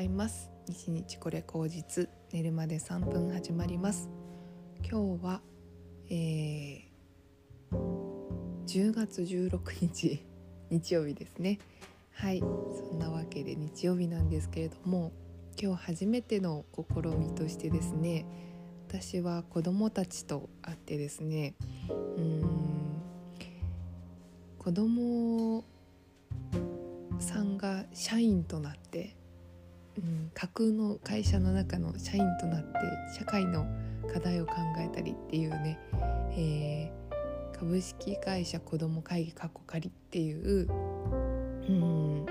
ざいます。日日これ口実寝るまで3分始まります。今日は、えー、10月16日日曜日ですね。はいそんなわけで日曜日なんですけれども今日初めての試みとしてですね私は子供たちと会ってですねうん子供さんが社員となって、うん、架空の会社の中の社員となって社会の課題を考えたりっていうね、えー、株式会社子ども会議かっこ仮っていう、うん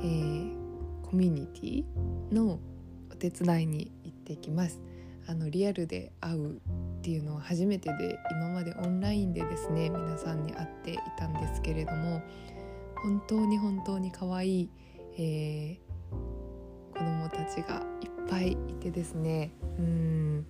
えー、コミュニティのお手伝いに行ってきます。あのリアルで会うっていうのは初めてで今までオンラインでですね皆さんに会っていたんですけれども本当に本当に可愛い、えー、子供たちがいっぱいいてですね。うん。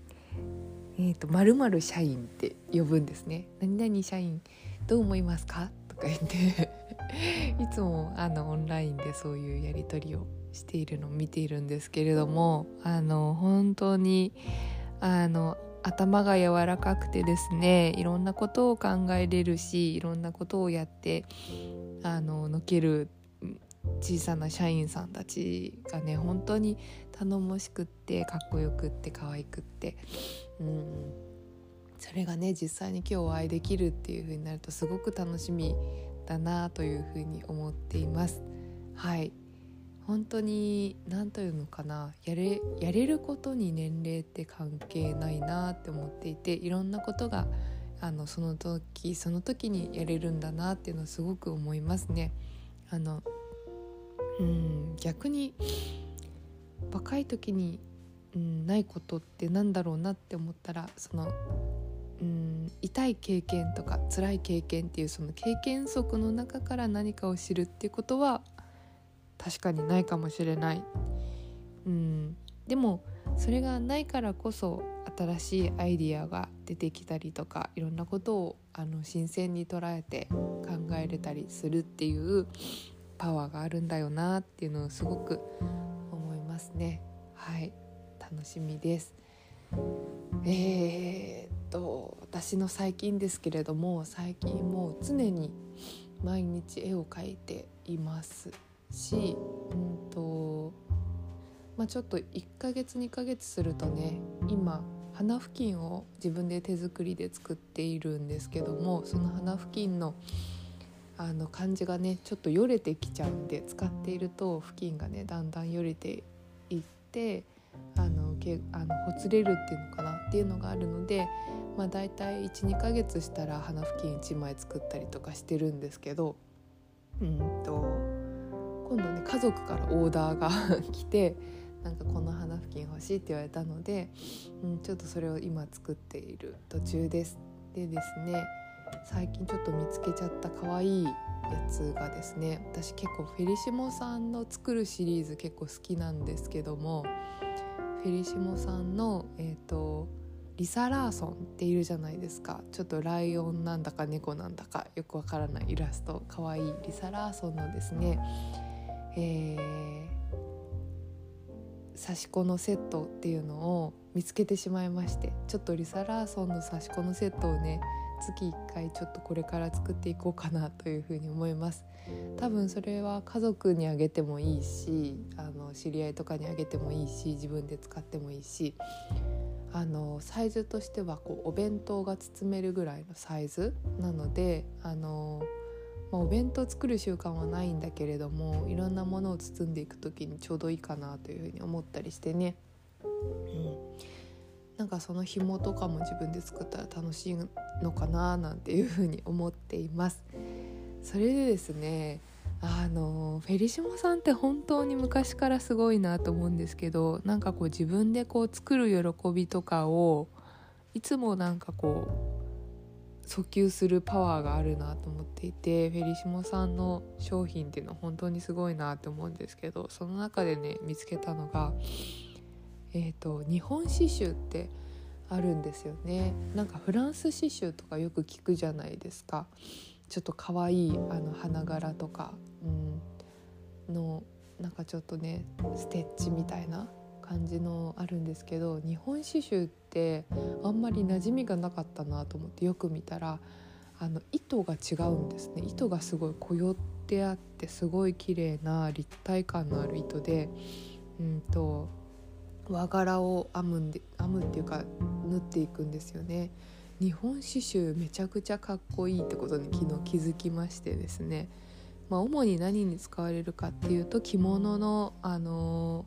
えーと、まる社員って呼ぶんですね。何々社員どう思いますか？とか言って。いつもあのオンラインでそういうやり取りをしているのを見ているんですけれどもあの本当にあの頭が柔らかくてですねいろんなことを考えれるしいろんなことをやってあののける小さな社員さんたちがね本当に頼もしくってかっこよくって可愛くって、うん、それがね実際に今日お会いできるっていう風になるとすごく楽しみだなという風に思っています。はい本当に何というのかなやれやれることに年齢って関係ないなって思っていていろんなことがあのその時その時にやれるんだなっていうのをすごく思いますね。あのうん逆に若い時に、うん、ないことってなんだろうなって思ったらそのうん痛い経験とか辛い経験っていうその経験則の中から何かを知るっていうことは確かにないかもしれない。うん、でもそれがないからこそ新しいアイディアが出てきたりとかいろんなことをあの新鮮に捉えて考えれたりするっていうパワーがあるんだよなっていうのをすごく思いますね。はい楽しみです。えー、っと私の最近ですけれども最近もう常に毎日絵を描いています。し、うんとまあ、ちょっと1ヶ月2ヶ月するとね今花付近を自分で手作りで作っているんですけどもその花付近のあの感じがねちょっとよれてきちゃうんで使っていると付近がねだんだんよれていってあのけあのほつれるっていうのかなっていうのがあるので、まあ、大体12ヶ月したら花付近1枚作ったりとかしてるんですけどうんと今度ね家族からオーダーが来てなんかこの花付近欲しいって言われたので、うん、ちょっとそれを今作っている途中です。でですね最近ちょっと見つけちゃった可愛いやつがですね私結構フェリシモさんの作るシリーズ結構好きなんですけどもフェリシモさんのえっ、ー、とリサ・ラーソンっているじゃないですか。ちょっとライオンなんだか猫なんだかよくわからないイラスト可愛いリサ・ラーソンのですねえー、刺し子のセットっていうのを見つけてしまいましてちょっとリサ・ラーソンの刺し子のセットをね月1回ちょっとこれから作っていこうかなというふうに思います。多分それは家族にあげてもいいしあの知り合いとかにあげてもいいし自分で使ってもいいしあのサイズとしてはこうお弁当が包めるぐらいのサイズなのであのまあ、お弁当作る習慣はないんだけれどもいろんなものを包んでいく時にちょうどいいかなというふうに思ったりしてね、うん、なんかその紐とかも自分で作ったら楽しいのかななんていうふうに思っています。それでですねあのフェリシモさんって本当に昔からすごいなと思うんですけどなんかこう自分でこう作る喜びとかをいつもなんかこう訴求するパワーがあるなと思っていてフェリシモさんの商品っていうのは本当にすごいなって思うんですけどその中でね見つけたのが、えーと、日本刺繍ってあるんですよね。なんかフランス刺繍とかよく聞くじゃないですか。ちょっと可愛いあの花柄とか、うん、のなんかちょっとねステッチみたいな感じのあるんですけど日本刺繍ってあんまり馴染みがなかったなと思ってよく見たらあの糸が違うんですね。糸がすごいこよってあってすごい綺麗な立体感のある糸でうんと和柄を編むんで編むっていうか縫っていくんですよね。日本刺繍めちゃくちゃかっこいいってことに昨日気づきましてですね、まあ、主に何に使われるかっていうと着物の、あの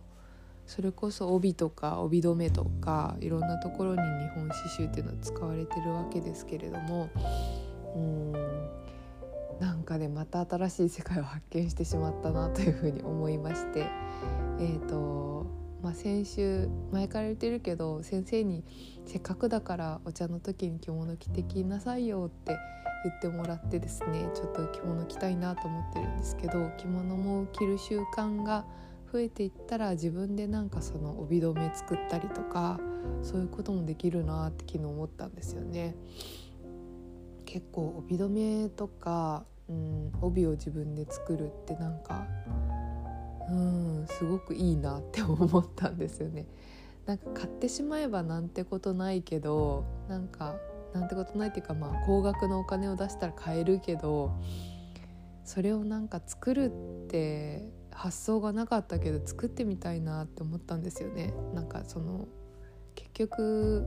ー、それこそ帯とか帯留めとかいろんなところに日本刺繍っていうのは使われてるわけですけれどもうんなんかねまた新しい世界を発見してしまったなというふうに思いましてえっ、ー、とまあ、先週前から言ってるけど先生にせっかくだからお茶の時に着物着てきなさいよって言ってもらってですねちょっと着物着たいなと思ってるんですけど着物も着る習慣が増えていったら自分でなんかその帯留め作ったりとかそういうこともできるなって昨日思ったんですよね。結構帯留めとか、うん、帯を自分で作るってなんかうんすごくいいなって思ったんですよね。なんか買ってしまえばなんてことないけどなんかなんてことないっていうかまあ高額のお金を出したら買えるけどそれをなんか作るって発想がなかったけど作ってみたいなって思ったんですよね。なんかその結局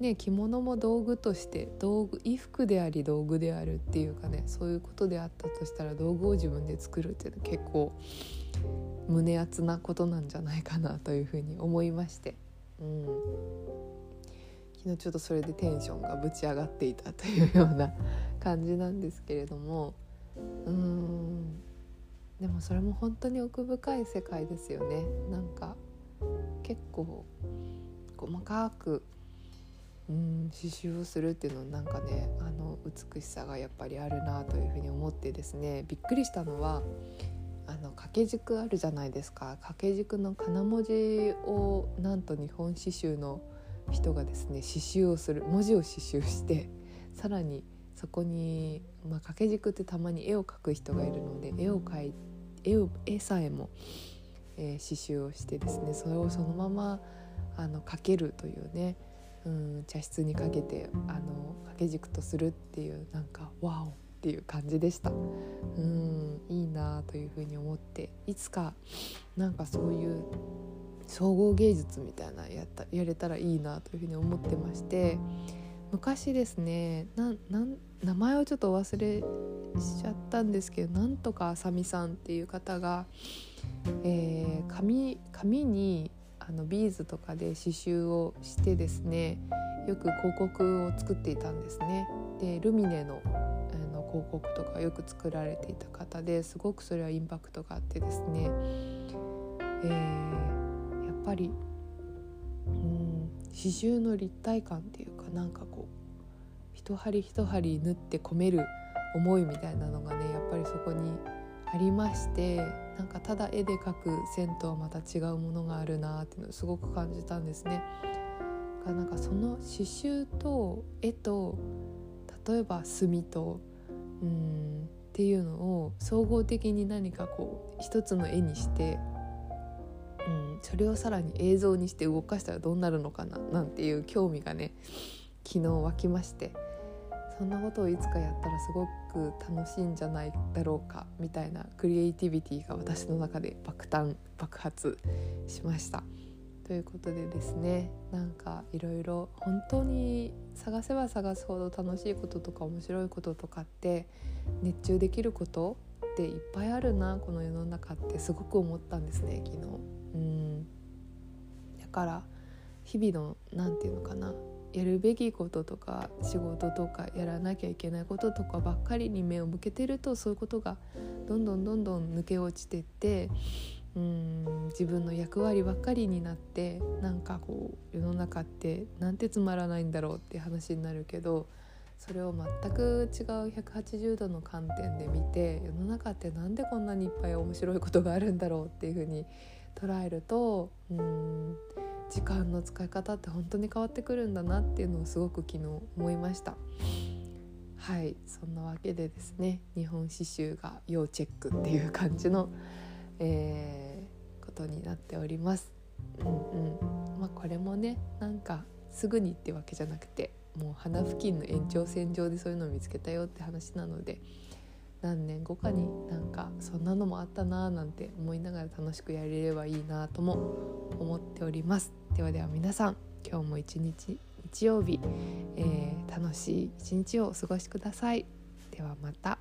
ね着物も道具として道具衣服であり道具であるっていうかねそういうことであったとしたら道具を自分で作るっていうのは結構胸熱なことなんじゃないかなというふうに思いまして、うん、昨日ちょっとそれでテンションがぶち上がっていたというような感じなんですけれども。うん。でもそれも本当に奥深い世界ですよね。なんか結構細かくうん刺繍をするっていうのなんかねあの美しさがやっぱりあるなというふうに思ってですねびっくりしたのはあの掛け軸あるじゃないですか。掛け軸の金文字をなんと日本刺繍の人がですね刺繍をする文字を刺繍してさらにそこに、まあ、掛け軸ってたまに絵を描く人がいるので絵を描い絵を絵さえも、えー、刺繍をしてですねそれをそのままあの描けるというね、うん、茶室にかけてあの掛け軸とするっていうなんかワオっていう感じでした。うんいいなというふうに思っていつかなんかそういう総合芸術みたいなやったやれたらいいなというふうに思ってまして昔ですね名前をちょっと忘れしちゃったんですけどなんとかあさみさんっていう方が、えー、紙紙にあのビーズとかで刺繍をしてですねよく広告を作っていたんですね。でルミネのあの広告とかよく作られていた方ですごくそれはインパクトがあってですね、えー、やっぱりうん刺繍の立体感っていうかなんかこう一針一針縫って込める思いみたいなのがねやっぱりそこにありましてなんかただ絵で描く線とはまた違うものがあるなっていうのをすごく感じたんですね。なんかその刺繍と絵と例えば墨とうんっていうのを総合的に何かこう一つの絵にして、うん、それをさらに映像にして動かしたらどうなるのかななんていう興味がね昨日湧きましてそんなことをいつかやったらすごく楽しいんじゃないだろうかみたいなクリエイティビティが私の中で爆誕爆発しました。ということでですねなんかいろいろ本当に探せば探すほど楽しいこととか面白いこととかって熱中できることっていっぱいあるなこの世の中ってすごく思ったんですね昨日。うんだから日々の何て言うのかなやるべきこととか仕事とかやらなきゃいけないこととかばっかりに目を向けてるとそういうことがどんどんどんどん抜け落ちてってうん自分の役割ばっかりになってなんかこう世の中ってなんてつまらないんだろうって話になるけどそれを全く違う180度の観点で見て世の中ってなんでこんなにいっぱい面白いことがあるんだろうっていうふうに捉えるとうん時間の使い方って本当に変わってくるんだなっていうのをすごく昨日思いました。はいそんなわけでですね日本刺繍が要チェックっていう感じのえことになっております。うんうんまあ、これもねなんかすぐにってわけじゃなくてもう鼻付近の延長線上でそういうのを見つけたよって話なので何年後かになんかそんなのもあったなーなんて思いながら楽しくやれればいいなとも思っておりますではでは皆さん今日も一日日曜日、えー、楽しい一日をお過ごしくださいではまた。